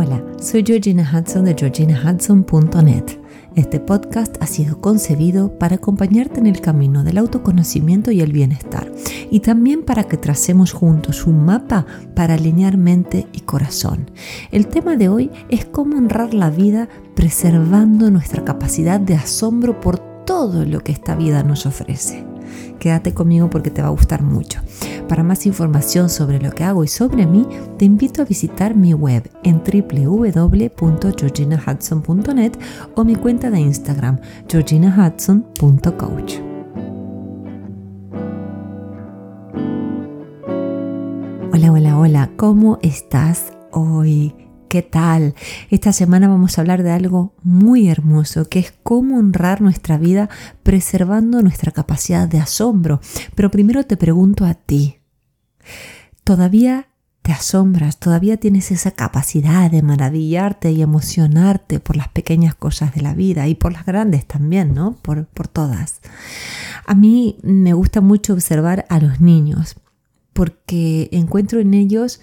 Hola, soy Georgina Hudson de georginahudson.net. Este podcast ha sido concebido para acompañarte en el camino del autoconocimiento y el bienestar, y también para que tracemos juntos un mapa para alinear mente y corazón. El tema de hoy es cómo honrar la vida preservando nuestra capacidad de asombro por todo lo que esta vida nos ofrece. Quédate conmigo porque te va a gustar mucho. Para más información sobre lo que hago y sobre mí, te invito a visitar mi web en www.georginahudson.net o mi cuenta de Instagram georginahudson.coach. Hola, hola, hola, ¿cómo estás hoy? ¿Qué tal? Esta semana vamos a hablar de algo muy hermoso, que es cómo honrar nuestra vida preservando nuestra capacidad de asombro. Pero primero te pregunto a ti, ¿todavía te asombras? ¿Todavía tienes esa capacidad de maravillarte y emocionarte por las pequeñas cosas de la vida y por las grandes también, ¿no? Por, por todas. A mí me gusta mucho observar a los niños porque encuentro en ellos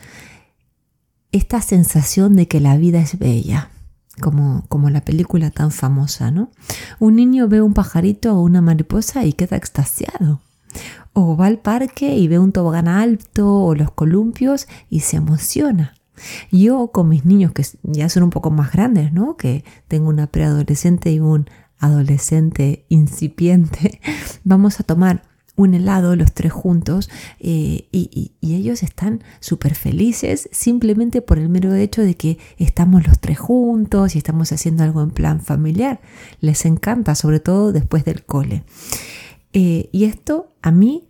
esta sensación de que la vida es bella, como, como la película tan famosa, ¿no? Un niño ve un pajarito o una mariposa y queda extasiado. O va al parque y ve un tobogán alto o los columpios y se emociona. Yo con mis niños que ya son un poco más grandes, ¿no? Que tengo una preadolescente y un adolescente incipiente, vamos a tomar un helado los tres juntos eh, y, ellos están súper felices simplemente por el mero hecho de que estamos los tres juntos y estamos haciendo algo en plan familiar. Les encanta, sobre todo después del cole. Eh, y esto a mí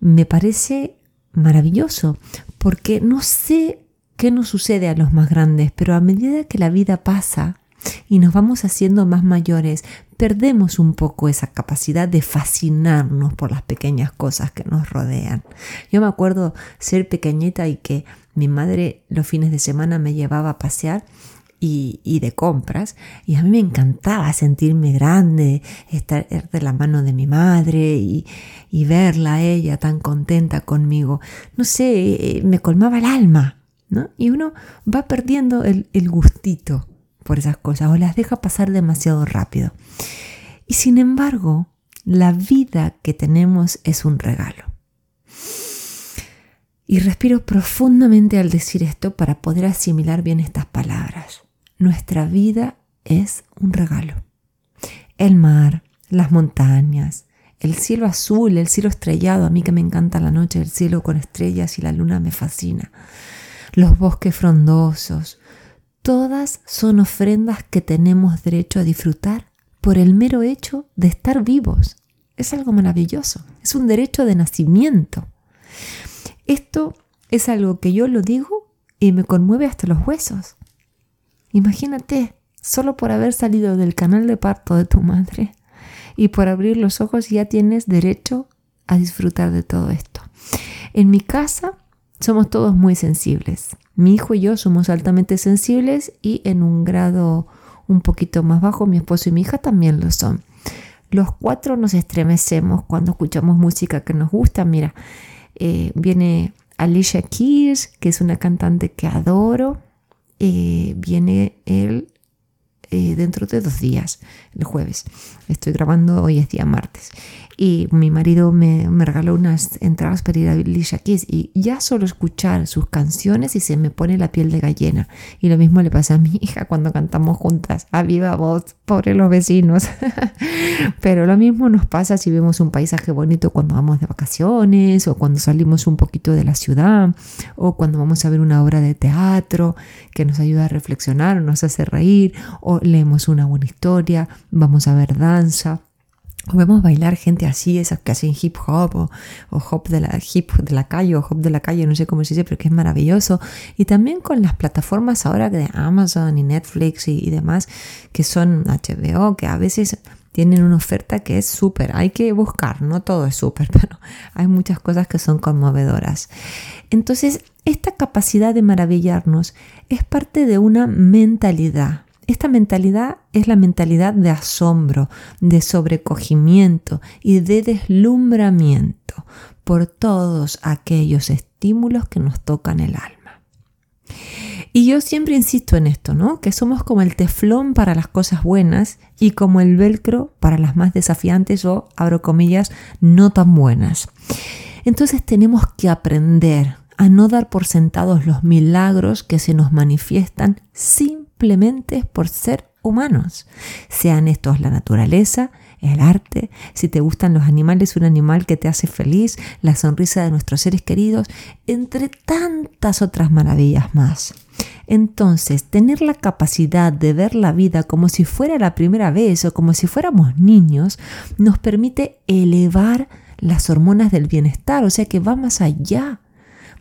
me parece maravilloso porque no sé qué nos sucede a los más grandes, pero a medida que la vida pasa, y nos vamos haciendo más mayores, perdemos un poco esa capacidad de fascinarnos por las pequeñas cosas que nos rodean. Yo me acuerdo ser pequeñita y que mi madre los fines de semana me llevaba a pasear y, de compras. Y a mí me encantaba sentirme grande, estar de la mano de mi madre y, verla a ella tan contenta conmigo. No sé, eh, me colmaba el alma. ¿no? Y uno va perdiendo el gustito por esas cosas o las deja pasar demasiado rápido. Y sin embargo, la vida que tenemos es un regalo. Y respiro profundamente al decir esto para poder asimilar bien estas palabras. Nuestra vida es un regalo. El mar, las montañas, el cielo azul, el cielo estrellado, a mí que me encanta la noche, el cielo con estrellas y la luna me fascina. Los bosques frondosos, Todas son ofrendas que tenemos derecho a disfrutar por el mero hecho de estar vivos. Es algo maravilloso, es un derecho de nacimiento. Esto es algo que yo lo digo y me conmueve hasta los huesos. Imagínate, solo por haber salido del canal de parto de tu madre y por abrir los ojos ya tienes derecho a disfrutar de todo esto. En mi casa somos todos muy sensibles. Mi hijo y yo somos altamente sensibles y en un grado un poquito más bajo mi esposo y mi hija también lo son. Los cuatro nos estremecemos cuando escuchamos música que nos gusta. Mira, eh, viene Alicia Keys, que es una cantante que adoro. Eh, viene él eh, dentro de dos días, el jueves. Estoy grabando, hoy es día martes y mi marido me, regaló unas entradas para ir a Alicia Keys y ya solo escuchar sus canciones y se me pone la piel de gallina. Y lo mismo le pasa a mi hija cuando cantamos juntas a viva voz, pobre los vecinos. Pero lo mismo nos pasa si vemos un paisaje bonito cuando vamos de vacaciones o cuando salimos un poquito de la ciudad o cuando vamos a ver una obra de teatro que nos ayuda a reflexionar, nos hace reír o leemos una buena historia, vamos a ver danza o vemos bailar gente así, esas que hacen hip hop o, hop de la hip de la calle o hop de la calle, no sé cómo se dice, pero que es maravilloso. Y también con las plataformas ahora de Amazon y Netflix y, demás, que son HBO, que a veces tienen una oferta que es súper. Hay que buscar, no todo es súper, pero hay muchas cosas que son conmovedoras. Entonces, esta capacidad de maravillarnos es parte de una mentalidad esta mentalidad es la mentalidad de asombro, de sobrecogimiento y de deslumbramiento por todos aquellos estímulos que nos tocan el alma. Y yo siempre insisto en esto, ¿no? Que somos como el teflón para las cosas buenas y como el velcro para las más desafiantes o, abro comillas, no tan buenas. Entonces tenemos que aprender a no dar por sentados los milagros que se nos manifiestan simplemente por ser humanos, sean estos la naturaleza, el arte, si te gustan los animales, un animal que te hace feliz, la sonrisa de nuestros seres queridos, entre tantas otras maravillas más. Entonces, tener la capacidad de ver la vida como si fuera la primera vez o como si fuéramos niños nos permite elevar las hormonas del bienestar, o sea que va más allá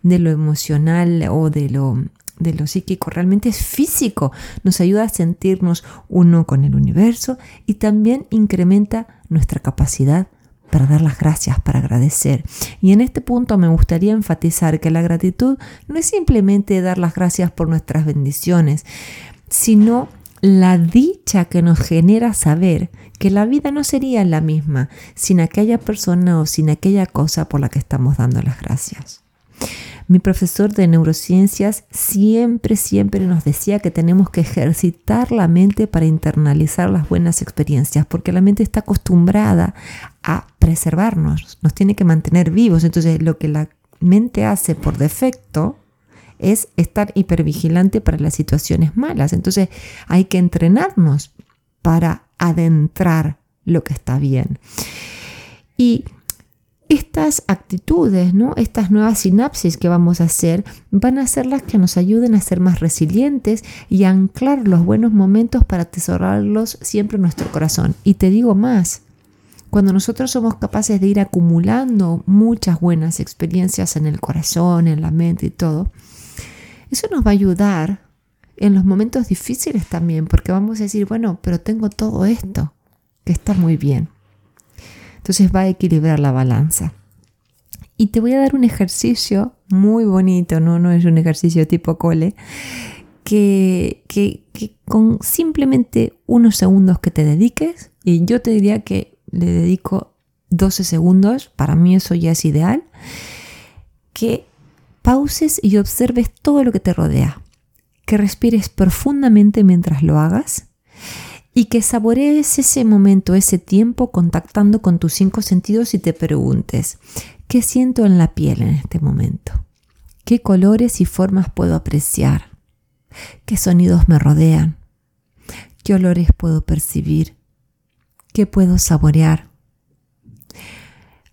de lo emocional o de lo de lo psíquico, realmente es físico, nos ayuda a sentirnos uno con el universo y también incrementa nuestra capacidad para dar las gracias, para agradecer. Y en este punto me gustaría enfatizar que la gratitud no es simplemente dar las gracias por nuestras bendiciones, sino la dicha que nos genera saber que la vida no sería la misma sin aquella persona o sin aquella cosa por la que estamos dando las gracias. Mi profesor de neurociencias siempre, siempre nos decía que tenemos que ejercitar la mente para internalizar las buenas experiencias, porque la mente está acostumbrada a preservarnos, nos tiene que mantener vivos. Entonces, lo que la mente hace por defecto es estar hipervigilante para las situaciones malas. Entonces, hay que entrenarnos para adentrar lo que está bien. Y estas actitudes, ¿no? estas nuevas sinapsis que vamos a hacer, van a ser las que nos ayuden a ser más resilientes y a anclar los buenos momentos para atesorarlos siempre en nuestro corazón. Y te digo más, cuando nosotros somos capaces de ir acumulando muchas buenas experiencias en el corazón, en la mente y todo, eso nos va a ayudar en los momentos difíciles también, porque vamos a decir, bueno, pero tengo todo esto, que está muy bien. Entonces va a equilibrar la balanza. Y te voy a dar un ejercicio muy bonito, no, no es un ejercicio tipo cole, que, que, con simplemente unos segundos que te dediques, y yo te diría que le dedico 12 segundos, para mí eso ya es ideal, que pauses y observes todo lo que te rodea, que respires profundamente mientras lo hagas y que saborees ese momento, ese tiempo contactando con tus cinco sentidos y te preguntes, ¿qué siento en la piel en este momento? ¿Qué colores y formas puedo apreciar? ¿Qué sonidos me rodean? ¿Qué olores puedo percibir? ¿Qué puedo saborear?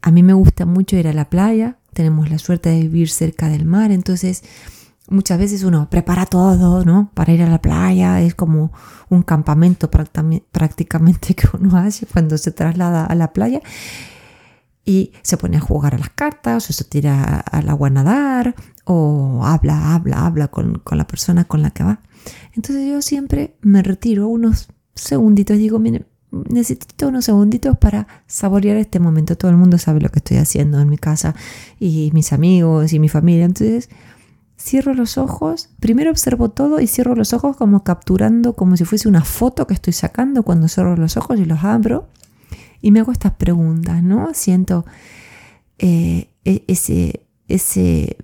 A mí me gusta mucho ir a la playa, tenemos la suerte de vivir cerca del mar, entonces Muchas veces uno prepara todo, ¿no? Para ir a la playa, es como un campamento prácticamente que uno hace cuando se traslada a la playa y se pone a jugar a las cartas o se tira al agua a nadar o habla, habla, habla con, con la persona con la que va. Entonces yo siempre me retiro unos segunditos, digo, mire, necesito unos segunditos para saborear este momento. Todo el mundo sabe lo que estoy haciendo en mi casa y mis amigos y mi familia. Entonces cierro los ojos, primero observo todo y cierro los ojos como capturando, como si fuese una foto que estoy sacando cuando cierro los ojos y los abro. Y me hago estas preguntas, ¿no? Siento eh, e-, ese, ese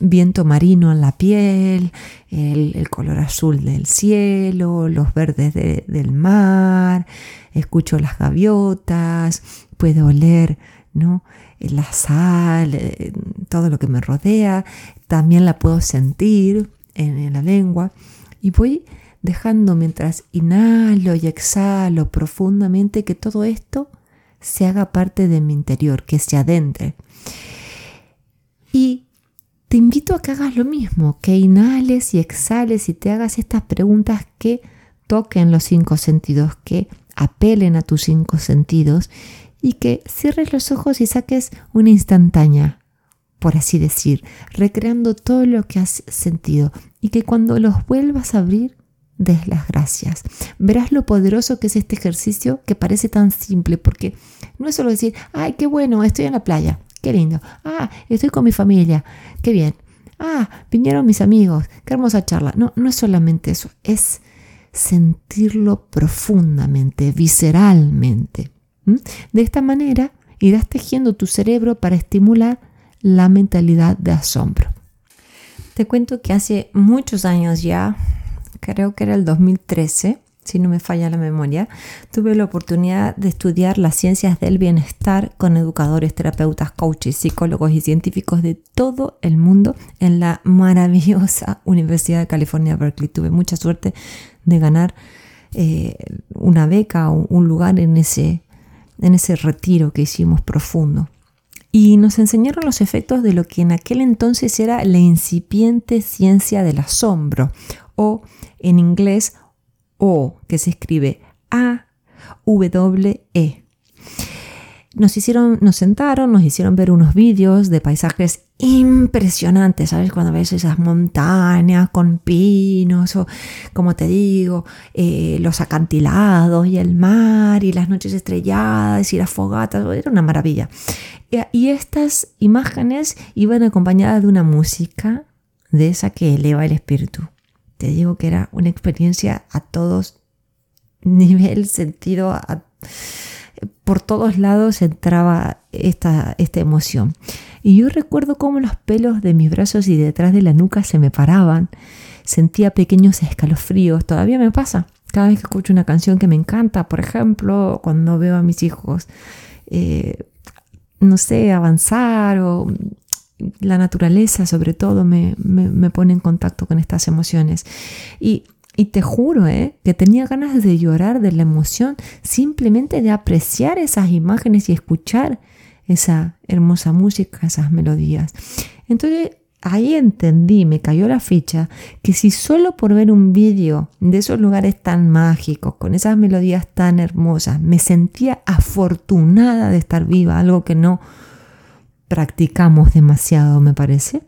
viento marino en la piel, el, color azul del cielo, los verdes del mar, escucho las gaviotas, puedo oler ¿no? la sal, eh, todo lo que me rodea, también la puedo sentir en, la lengua y voy dejando mientras inhalo y exhalo profundamente que todo esto se haga parte de mi interior, que se adentre. Y te invito a que hagas lo mismo, que inhales y exhales y te hagas estas preguntas que toquen los cinco sentidos, que apelen a tus cinco sentidos y que cierres los ojos y saques una instantánea, por así decir, recreando todo lo que has sentido y que cuando los vuelvas a abrir, des las gracias. Verás lo poderoso que es este ejercicio que parece tan simple porque no es solo decir, ay, qué bueno, estoy en la playa, qué lindo, ah, estoy con mi familia, qué bien, ah, vinieron mis amigos, qué hermosa charla. No, no es solamente eso, es sentirlo profundamente, visceralmente. De esta manera irás tejiendo tu cerebro para estimular la mentalidad de asombro. Te cuento que hace muchos años ya, creo que era el 2013, si no me falla la memoria, tuve la oportunidad de estudiar las ciencias del bienestar con educadores, terapeutas, coaches, psicólogos y científicos de todo el mundo en la maravillosa Universidad de California, Berkeley. Tuve mucha suerte de ganar eh, una beca o un lugar en ese, en ese retiro que hicimos profundo. Y nos enseñaron los efectos de lo que en aquel entonces era la incipiente ciencia del asombro, o en inglés o, que se escribe A-W-E. Nos hicieron, nos sentaron, nos hicieron ver unos vídeos de paisajes impresionantes, ¿sabes? Cuando ves esas montañas con pinos o, como te digo, eh, los acantilados y el mar y las noches estrelladas y las fogatas, era una maravilla. Y estas imágenes iban acompañadas de una música de esa que eleva el espíritu. Te digo que era una experiencia a todos nivel, sentido, por todos lados entraba esta, esta emoción. Y yo recuerdo cómo los pelos de mis brazos y detrás de la nuca se me paraban. Sentía pequeños escalofríos. Todavía me pasa. Cada vez que escucho una canción que me encanta, por ejemplo, cuando veo a mis hijos, eh, no sé, avanzar o la naturaleza sobre todo me, pone en contacto con estas emociones. Y, te juro ¿eh? que tenía ganas de llorar de la emoción, simplemente de apreciar esas imágenes y escuchar esa hermosa música, esas melodías. Entonces ahí entendí, me cayó la ficha, que si solo por ver un vídeo de esos lugares tan mágicos, con esas melodías tan hermosas, me sentía afortunada de estar viva, algo que no practicamos demasiado, me parece.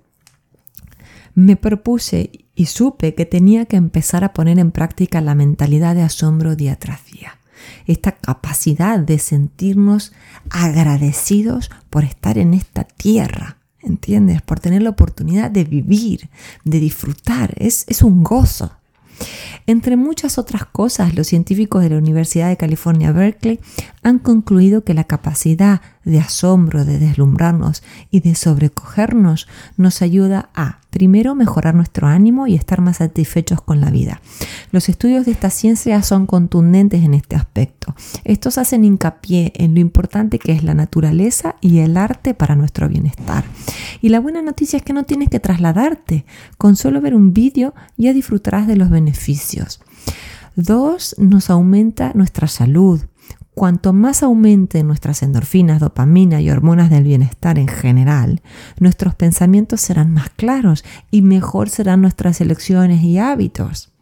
Me propuse y supe que tenía que empezar a poner en práctica la mentalidad de asombro día tras. Esta capacidad de sentirnos agradecidos por estar en esta tierra, ¿entiendes? Por tener la oportunidad de vivir, de disfrutar. Es, es un gozo. Entre muchas otras cosas, los científicos de la Universidad de California, Berkeley, han concluido que la capacidad de asombro, de deslumbrarnos y de sobrecogernos nos ayuda a, primero, mejorar nuestro ánimo y estar más satisfechos con la vida. Los estudios de esta ciencia son contundentes en este aspecto. Estos hacen hincapié en lo importante que es la naturaleza y el arte para nuestro bienestar. Y la buena noticia es que no tienes que trasladarte. Con solo ver un vídeo ya disfrutarás de los beneficios. Dos, nos aumenta nuestra salud. Cuanto más aumenten nuestras endorfinas, dopamina y hormonas del bienestar en general, nuestros pensamientos serán más claros y mejor serán nuestras elecciones y hábitos.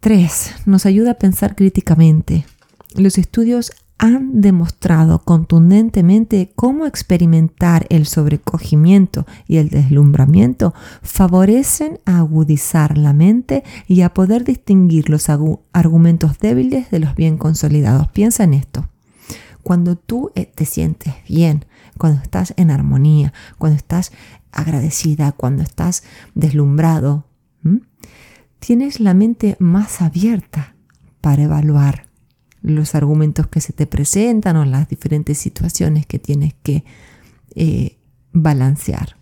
3. Nos ayuda a pensar críticamente. Los estudios han demostrado contundentemente cómo experimentar el sobrecogimiento y el deslumbramiento favorecen a agudizar la mente y a poder distinguir los argumentos débiles de los bien consolidados. Piensa en esto. Cuando tú eh, te sientes bien, cuando estás en armonía, cuando estás agradecida, cuando estás deslumbrado, tienes la mente más abierta para evaluar los argumentos que se te presentan o las diferentes situaciones que tienes que eh, balancear.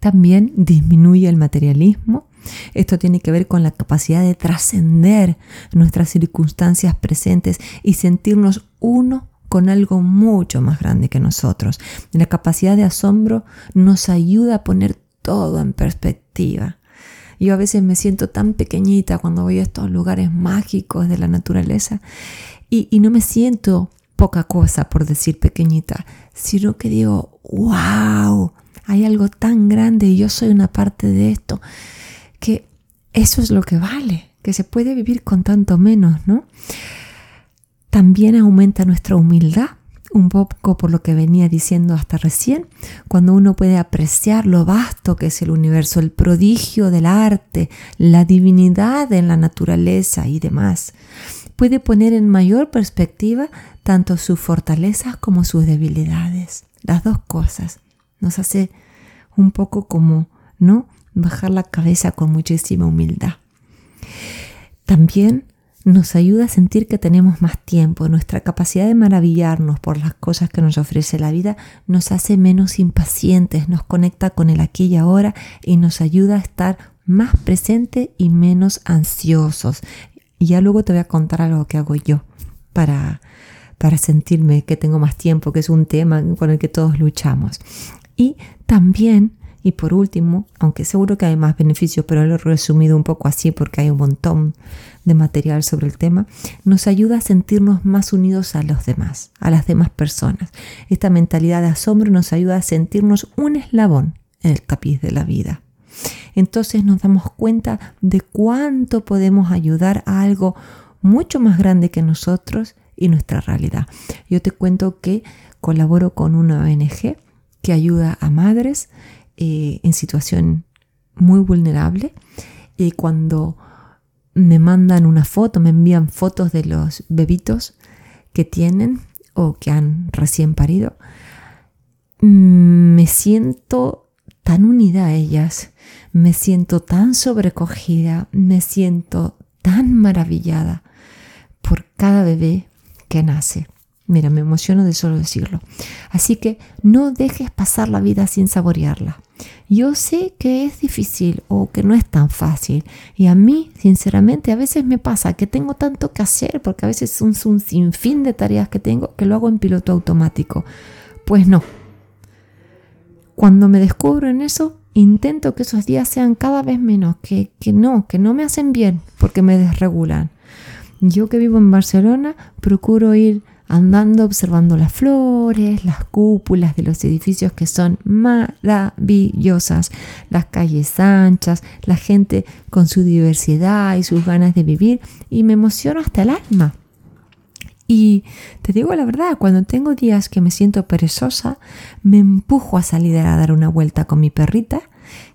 También disminuye el materialismo. Esto tiene que ver con la capacidad de trascender nuestras circunstancias presentes y sentirnos uno con algo mucho más grande que nosotros. La capacidad de asombro nos ayuda a poner todo en perspectiva. Yo a veces me siento tan pequeñita cuando voy a estos lugares mágicos de la naturaleza y, no me siento poca cosa por decir pequeñita, sino que digo, wow, hay algo tan grande y yo soy una parte de esto, que eso es lo que vale, que se puede vivir con tanto menos, ¿no? También aumenta nuestra humildad un poco por lo que venía diciendo hasta recién, cuando uno puede apreciar lo vasto que es el universo, el prodigio del arte, la divinidad en la naturaleza y demás, puede poner en mayor perspectiva tanto sus fortalezas como sus debilidades. Las dos cosas. Nos hace un poco como, ¿no? Bajar la cabeza con muchísima humildad. También nos ayuda a sentir que tenemos más tiempo. Nuestra capacidad de maravillarnos por las cosas que nos ofrece la vida nos hace menos impacientes, nos conecta con el aquí y ahora y nos ayuda a estar más presente y menos ansiosos. Y ya luego te voy a contar algo que hago yo para, para sentirme que tengo más tiempo, que es un tema con el que todos luchamos. Y también y por último, aunque seguro que hay más beneficios, pero lo he resumido un poco así porque hay un montón de material sobre el tema, nos ayuda a sentirnos más unidos a los demás, a las demás personas. Esta mentalidad de asombro nos ayuda a sentirnos un eslabón en el tapiz de la vida. Entonces nos damos cuenta de cuánto podemos ayudar a algo mucho más grande que nosotros y nuestra realidad. Yo te cuento que colaboro con una ONG que ayuda a madres eh, en situación muy vulnerable y cuando me mandan una foto, me envían fotos de los bebitos que tienen o que han recién parido, me siento tan unida a ellas, me siento tan sobrecogida, me siento tan maravillada por cada bebé que nace. Mira, me emociono de solo decirlo. Así que no dejes pasar la vida sin saborearla. Yo sé que es difícil o que no es tan fácil. Y a mí, sinceramente, a veces me pasa que tengo tanto que hacer porque a veces es un, sinfín de tareas que tengo que lo hago en piloto automático. Pues no. Cuando me descubro en eso, intento que esos días sean cada vez menos, que, que no, que no me hacen bien porque me desregulan. Yo que vivo en Barcelona, procuro ir andando observando las flores, las cúpulas de los edificios que son maravillosas, las calles anchas, la gente con su diversidad y sus ganas de vivir y me emociono hasta el alma. Y te digo la verdad, cuando tengo días que me siento perezosa, me empujo a salir a dar una vuelta con mi perrita,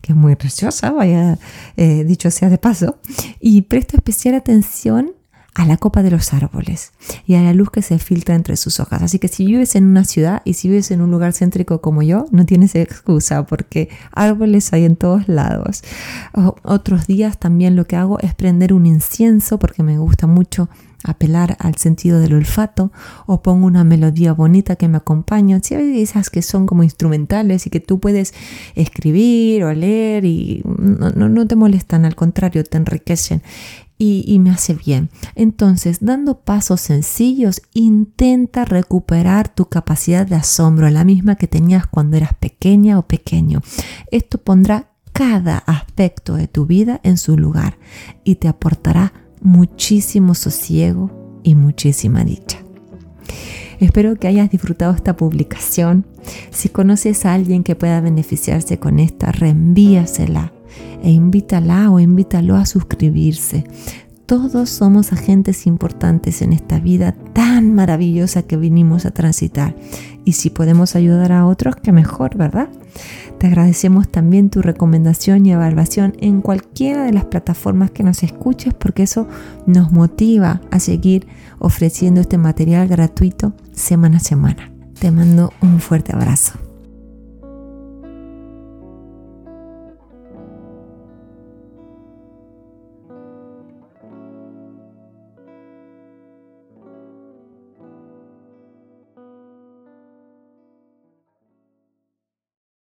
que es muy preciosa, vaya eh, dicho sea de paso, y presto especial atención a la copa de los árboles y a la luz que se filtra entre sus hojas. Así que si vives en una ciudad y si vives en un lugar céntrico como yo, no tienes excusa porque árboles hay en todos lados. otros días también lo que hago es prender un incienso porque me gusta mucho apelar al sentido del olfato o pongo una melodía bonita que me acompaña. Si hay esas que son como instrumentales y que tú puedes escribir o leer y no, te molestan, al contrario, te enriquecen y, me hace bien. Entonces, dando pasos sencillos, intenta recuperar tu capacidad de asombro, la misma que tenías cuando eras pequeña o pequeño. Esto pondrá cada aspecto de tu vida en su lugar y te aportará muchísimo sosiego y muchísima dicha. Espero que hayas disfrutado esta publicación. Si conoces a alguien que pueda beneficiarse con esta, reenvíasela e invítala o invítalo a suscribirse. Todos somos agentes importantes en esta vida tan maravillosa que vinimos a transitar. Y si podemos ayudar a otros, qué mejor, ¿verdad? Te agradecemos también tu recomendación y evaluación en cualquiera de las plataformas que nos escuches porque eso nos motiva a seguir ofreciendo este material gratuito semana a semana. Te mando un fuerte abrazo.